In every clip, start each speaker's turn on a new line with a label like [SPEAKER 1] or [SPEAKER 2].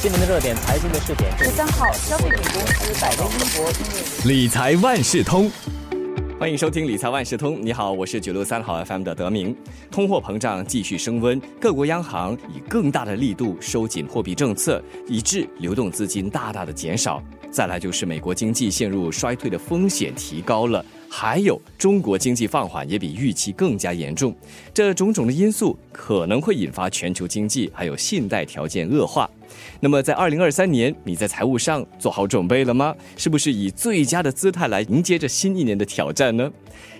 [SPEAKER 1] 新闻的热点，财经的试点。
[SPEAKER 2] 十三号，消费品公司百威英博
[SPEAKER 3] 理财万事通，欢迎收听理财万事通。你好，我是九六三号 FM 的德明。通货膨胀继续升温，各国央行以更大的力度收紧货币政策，以致流动资金大大的减少。再来就是美国经济陷入衰退的风险提高了。还有中国经济放缓也比预期更加严重，这种种的因素可能会引发全球经济还有信贷条件恶化。那么在二零二三年，你在财务上做好准备了吗？是不是以最佳的姿态来迎接着新一年的挑战呢？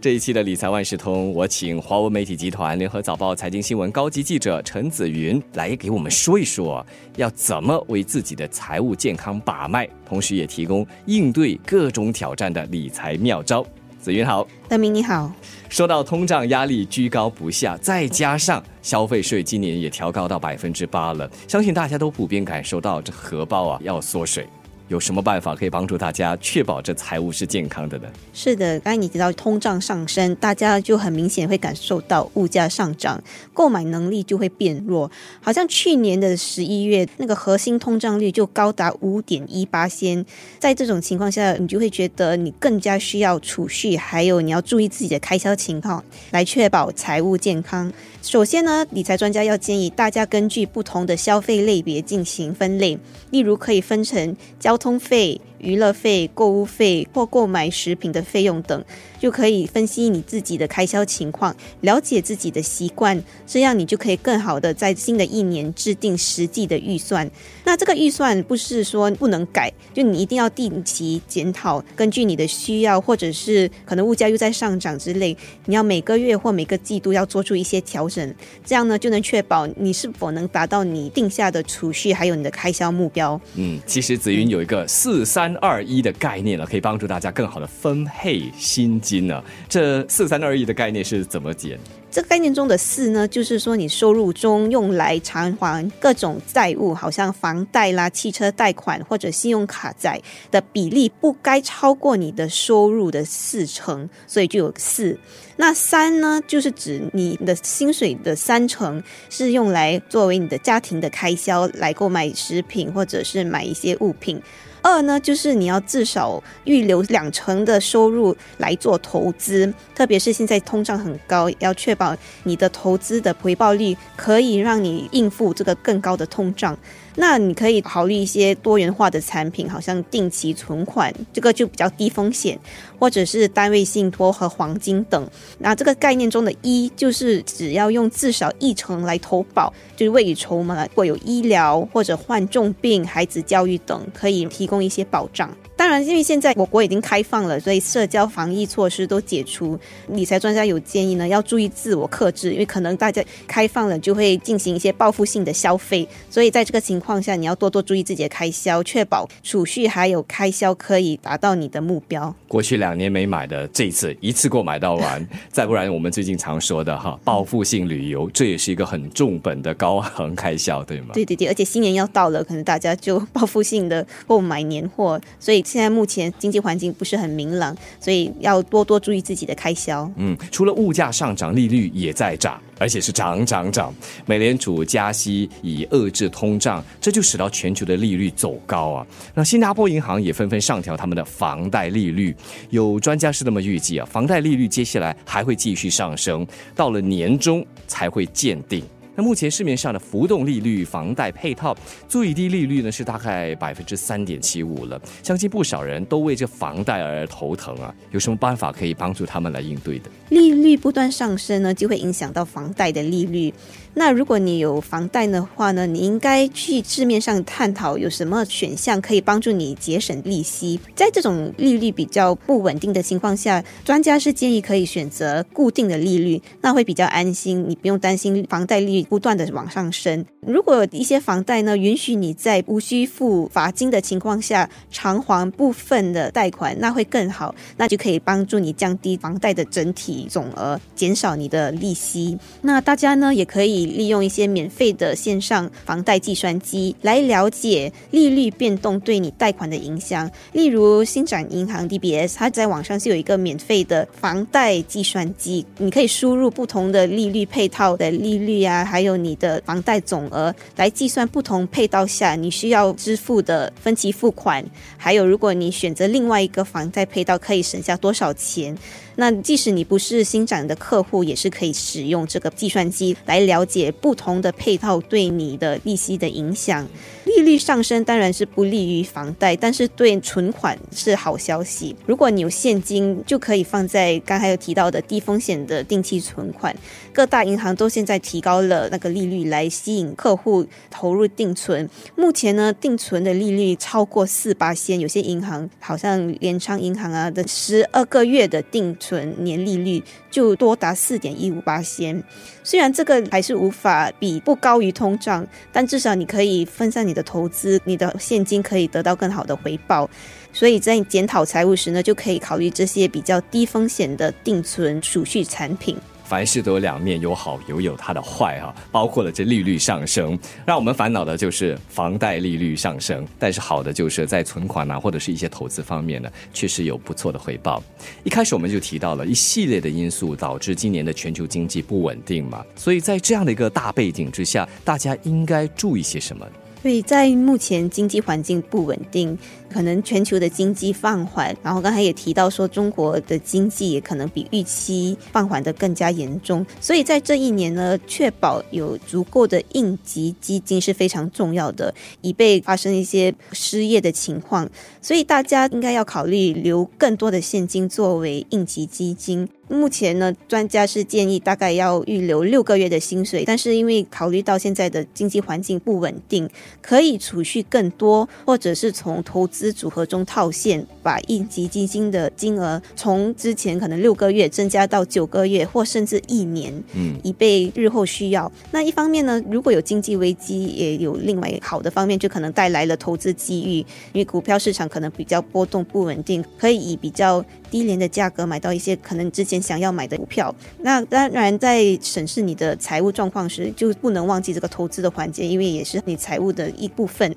[SPEAKER 3] 这一期的理财万事通，我请华文媒体集团联合早报财经新闻高级记者陈子云来给我们说一说，要怎么为自己的财务健康把脉，同时也提供应对各种挑战的理财妙招。子云好，
[SPEAKER 2] 德明你好。
[SPEAKER 3] 说到通胀压力居高不下，再加上消费税今年也调高到百分之八了，相信大家都普遍感受到这荷包啊要缩水。有什么办法可以帮助大家确保这财务是健康的呢？
[SPEAKER 2] 是的，刚才你提到通胀上升，大家就很明显会感受到物价上涨，购买能力就会变弱。好像去年的十一月，那个核心通胀率就高达五点一八先，在这种情况下，你就会觉得你更加需要储蓄，还有你要注意自己的开销情况，来确保财务健康。首先呢，理财专家要建议大家根据不同的消费类别进行分类，例如可以分成交通费。娱乐费、购物费或购买食品的费用等，就可以分析你自己的开销情况，了解自己的习惯，这样你就可以更好的在新的一年制定实际的预算。那这个预算不是说不能改，就你一定要定期检讨，根据你的需要，或者是可能物价又在上涨之类，你要每个月或每个季度要做出一些调整，这样呢就能确保你是否能达到你定下的储蓄还有你的开销目标。
[SPEAKER 3] 嗯，其实紫云有一个四三。三二一的概念了，可以帮助大家更好的分配薪金呢。这四三二一的概念是怎么解？
[SPEAKER 2] 这个概念中的四呢，就是说你收入中用来偿还各种债务，好像房贷啦、汽车贷款或者信用卡债的比例，不该超过你的收入的四成，所以就有四。那三呢，就是指你的薪水的三成是用来作为你的家庭的开销，来购买食品或者是买一些物品。二呢，就是你要至少预留两成的收入来做投资，特别是现在通胀很高，要确保你的投资的回报率可以让你应付这个更高的通胀。那你可以考虑一些多元化的产品，好像定期存款，这个就比较低风险，或者是单位信托和黄金等。那这个概念中的一，就是只要用至少一成来投保，就是未雨绸缪了，如果有医疗或者患重病、孩子教育等，可以提供一些保障。当然，因为现在我国已经开放了，所以社交防疫措施都解除。理财专家有建议呢，要注意自我克制，因为可能大家开放了就会进行一些报复性的消费，所以在这个情况下，你要多多注意自己的开销，确保储蓄还有开销可以达到你的目标。
[SPEAKER 3] 过去两年没买的，这一次一次过买到完，再不然我们最近常说的哈，报复性旅游，这也是一个很重本的高昂开销，对吗？
[SPEAKER 2] 对对对，而且新年要到了，可能大家就报复性的购买年货，所以。现在目前经济环境不是很明朗，所以要多多注意自己的开销。
[SPEAKER 3] 嗯，除了物价上涨，利率也在涨，而且是涨涨涨。美联储加息以遏制通胀，这就使到全球的利率走高啊。那新加坡银行也纷纷上调他们的房贷利率，有专家是这么预计啊，房贷利率接下来还会继续上升，到了年中才会见顶。那目前市面上的浮动利率房贷配套最低利率呢是大概百分之三点七五了，相信不少人都为这房贷而头疼啊。有什么办法可以帮助他们来应对的？
[SPEAKER 2] 利率不断上升呢，就会影响到房贷的利率。那如果你有房贷的话呢，你应该去市面上探讨有什么选项可以帮助你节省利息。在这种利率比较不稳定的情况下，专家是建议可以选择固定的利率，那会比较安心，你不用担心房贷利率不断的往上升。如果一些房贷呢允许你在无需付罚金的情况下偿还部分的贷款，那会更好，那就可以帮助你降低房贷的整体总额，减少你的利息。那大家呢也可以。利用一些免费的线上房贷计算机来了解利率变动对你贷款的影响。例如，新展银行 DBS，它在网上是有一个免费的房贷计算机，你可以输入不同的利率配套的利率啊，还有你的房贷总额，来计算不同配套下你需要支付的分期付款，还有如果你选择另外一个房贷配套，可以省下多少钱。那即使你不是新展的客户，也是可以使用这个计算机来了解不同的配套对你的利息的影响。利率上升当然是不利于房贷，但是对存款是好消息。如果你有现金，就可以放在刚才有提到的低风险的定期存款。各大银行都现在提高了那个利率来吸引客户投入定存。目前呢，定存的利率超过四八仙，有些银行好像联昌银行啊的十二个月的定存年利率就多达四点一五八仙。虽然这个还是无法比不高于通胀，但至少你可以分散你。的投资，你的现金可以得到更好的回报，所以在检讨财务时呢，就可以考虑这些比较低风险的定存储蓄产品。
[SPEAKER 3] 凡事都有两面，有好有有它的坏哈，包括了这利率上升，让我们烦恼的就是房贷利率上升。但是好的就是在存款啊或者是一些投资方面呢，确实有不错的回报。一开始我们就提到了一系列的因素导致今年的全球经济不稳定嘛，所以在这样的一个大背景之下，大家应该注意些什么？
[SPEAKER 2] 所以在目前经济环境不稳定。可能全球的经济放缓，然后刚才也提到说，中国的经济也可能比预期放缓的更加严重。所以在这一年呢，确保有足够的应急基金是非常重要的，以备发生一些失业的情况。所以大家应该要考虑留更多的现金作为应急基金。目前呢，专家是建议大概要预留六个月的薪水，但是因为考虑到现在的经济环境不稳定，可以储蓄更多，或者是从投资组合中套现，把应急基金的金额从之前可能六个月增加到九个月，或甚至一年，嗯，以备日后需要。那一方面呢，如果有经济危机，也有另外好的方面，就可能带来了投资机遇，因为股票市场可能比较波动不稳定，可以以比较低廉的价格买到一些可能之前想要买的股票。那当然，在审视你的财务状况时，就不能忘记这个投资的环节，因为也是你财务的一部分。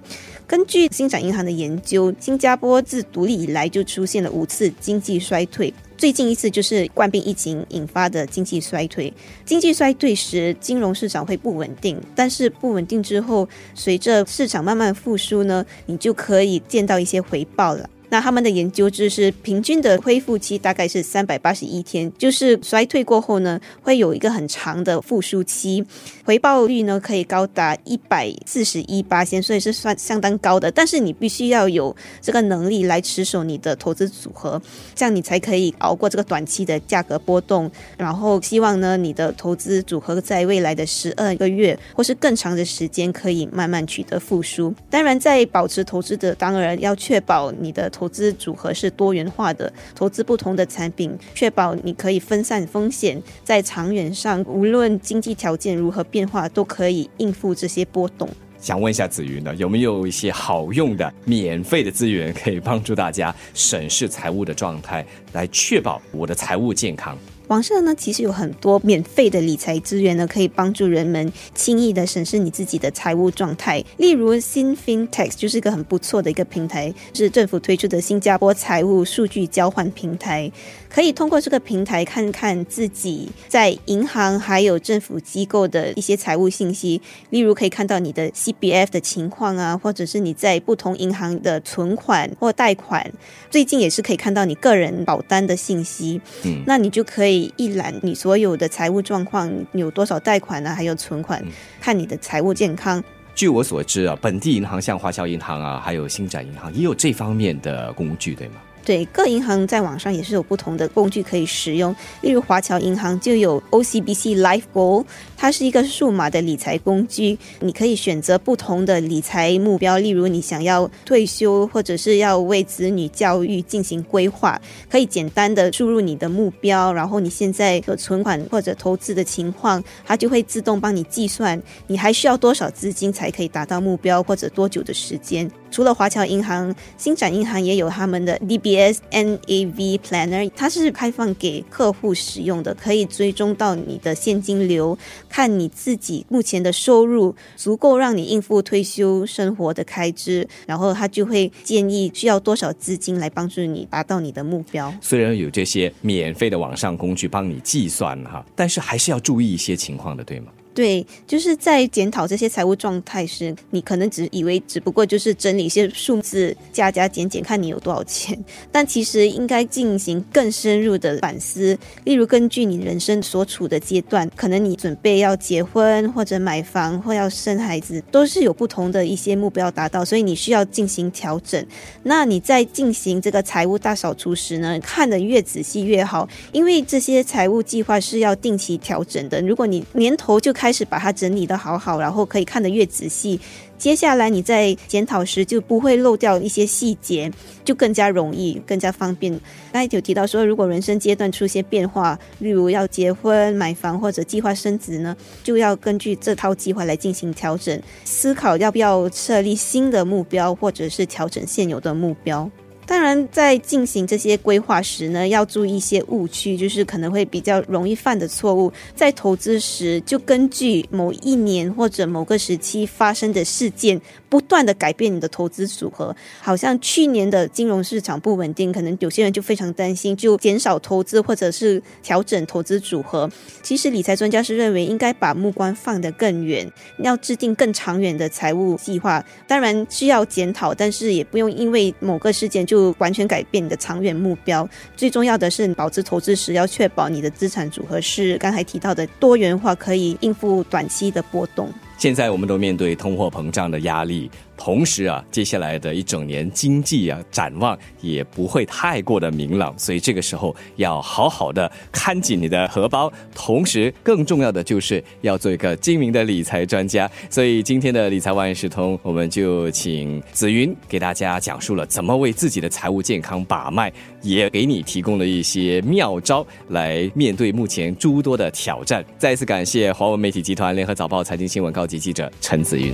[SPEAKER 2] 根据新展银行的研究。新加坡自独立以来就出现了五次经济衰退，最近一次就是冠病疫情引发的经济衰退。经济衰退时，金融市场会不稳定，但是不稳定之后，随着市场慢慢复苏呢，你就可以见到一些回报了。那他们的研究就是平均的恢复期大概是三百八十一天，就是衰退过后呢，会有一个很长的复苏期，回报率呢可以高达一百四十一八千，所以是算相当高的。但是你必须要有这个能力来持守你的投资组合，这样你才可以熬过这个短期的价格波动。然后希望呢，你的投资组合在未来的十二个月或是更长的时间可以慢慢取得复苏。当然，在保持投资的，当然要确保你的。投资组合是多元化的，投资不同的产品，确保你可以分散风险，在长远上，无论经济条件如何变化，都可以应付这些波动。
[SPEAKER 3] 想问一下子云呢，有没有一些好用的免费的资源，可以帮助大家审视财务的状态，来确保我的财务健康？
[SPEAKER 2] 网上呢，其实有很多免费的理财资源呢，可以帮助人们轻易的审视你自己的财务状态。例如，新 FinTech 就是一个很不错的一个平台，是政府推出的新加坡财务数据交换平台。可以通过这个平台看看自己在银行还有政府机构的一些财务信息，例如可以看到你的 CBF 的情况啊，或者是你在不同银行的存款或贷款。最近也是可以看到你个人保单的信息。嗯，那你就可以。一览你所有的财务状况，有多少贷款啊？还有存款，看你的财务健康。
[SPEAKER 3] 据我所知啊，本地银行像华侨银行啊，还有星展银行也有这方面的工具，对吗？
[SPEAKER 2] 对，各银行在网上也是有不同的工具可以使用。例如华侨银行就有 OCBC Life Goal，它是一个数码的理财工具，你可以选择不同的理财目标，例如你想要退休，或者是要为子女教育进行规划，可以简单的输入你的目标，然后你现在的存款或者投资的情况，它就会自动帮你计算你还需要多少资金才可以达到目标，或者多久的时间。除了华侨银行，新展银行也有他们的 DBS NAV Planner，它是开放给客户使用的，可以追踪到你的现金流，看你自己目前的收入足够让你应付退休生活的开支，然后他就会建议需要多少资金来帮助你达到你的目标。
[SPEAKER 3] 虽然有这些免费的网上工具帮你计算哈，但是还是要注意一些情况的，对吗？
[SPEAKER 2] 对，就是在检讨这些财务状态时，你可能只以为只不过就是整理一些数字，加加减减，看你有多少钱。但其实应该进行更深入的反思。例如，根据你人生所处的阶段，可能你准备要结婚，或者买房，或要生孩子，都是有不同的一些目标达到，所以你需要进行调整。那你在进行这个财务大扫除时呢，看得越仔细越好，因为这些财务计划是要定期调整的。如果你年头就开开始把它整理的好好，然后可以看得越仔细。接下来你在检讨时就不会漏掉一些细节，就更加容易、更加方便。刚才有提到说，如果人生阶段出现变化，例如要结婚、买房或者计划生子呢，就要根据这套计划来进行调整，思考要不要设立新的目标，或者是调整现有的目标。当然，在进行这些规划时呢，要注意一些误区，就是可能会比较容易犯的错误。在投资时，就根据某一年或者某个时期发生的事件，不断的改变你的投资组合。好像去年的金融市场不稳定，可能有些人就非常担心，就减少投资或者是调整投资组合。其实，理财专家是认为应该把目光放得更远，要制定更长远的财务计划。当然需要检讨，但是也不用因为某个事件就。完全改变你的长远目标。最重要的是，保持投资时要确保你的资产组合是刚才提到的多元化，可以应付短期的波动。
[SPEAKER 3] 现在我们都面对通货膨胀的压力，同时啊，接下来的一整年经济啊展望也不会太过的明朗，所以这个时候要好好的看紧你的荷包，同时更重要的就是要做一个精明的理财专家。所以今天的理财万事通，我们就请紫云给大家讲述了怎么为自己的财务健康把脉，也给你提供了一些妙招来面对目前诸多的挑战。再次感谢华文媒体集团联合早报财经新闻高。级记者陈子云，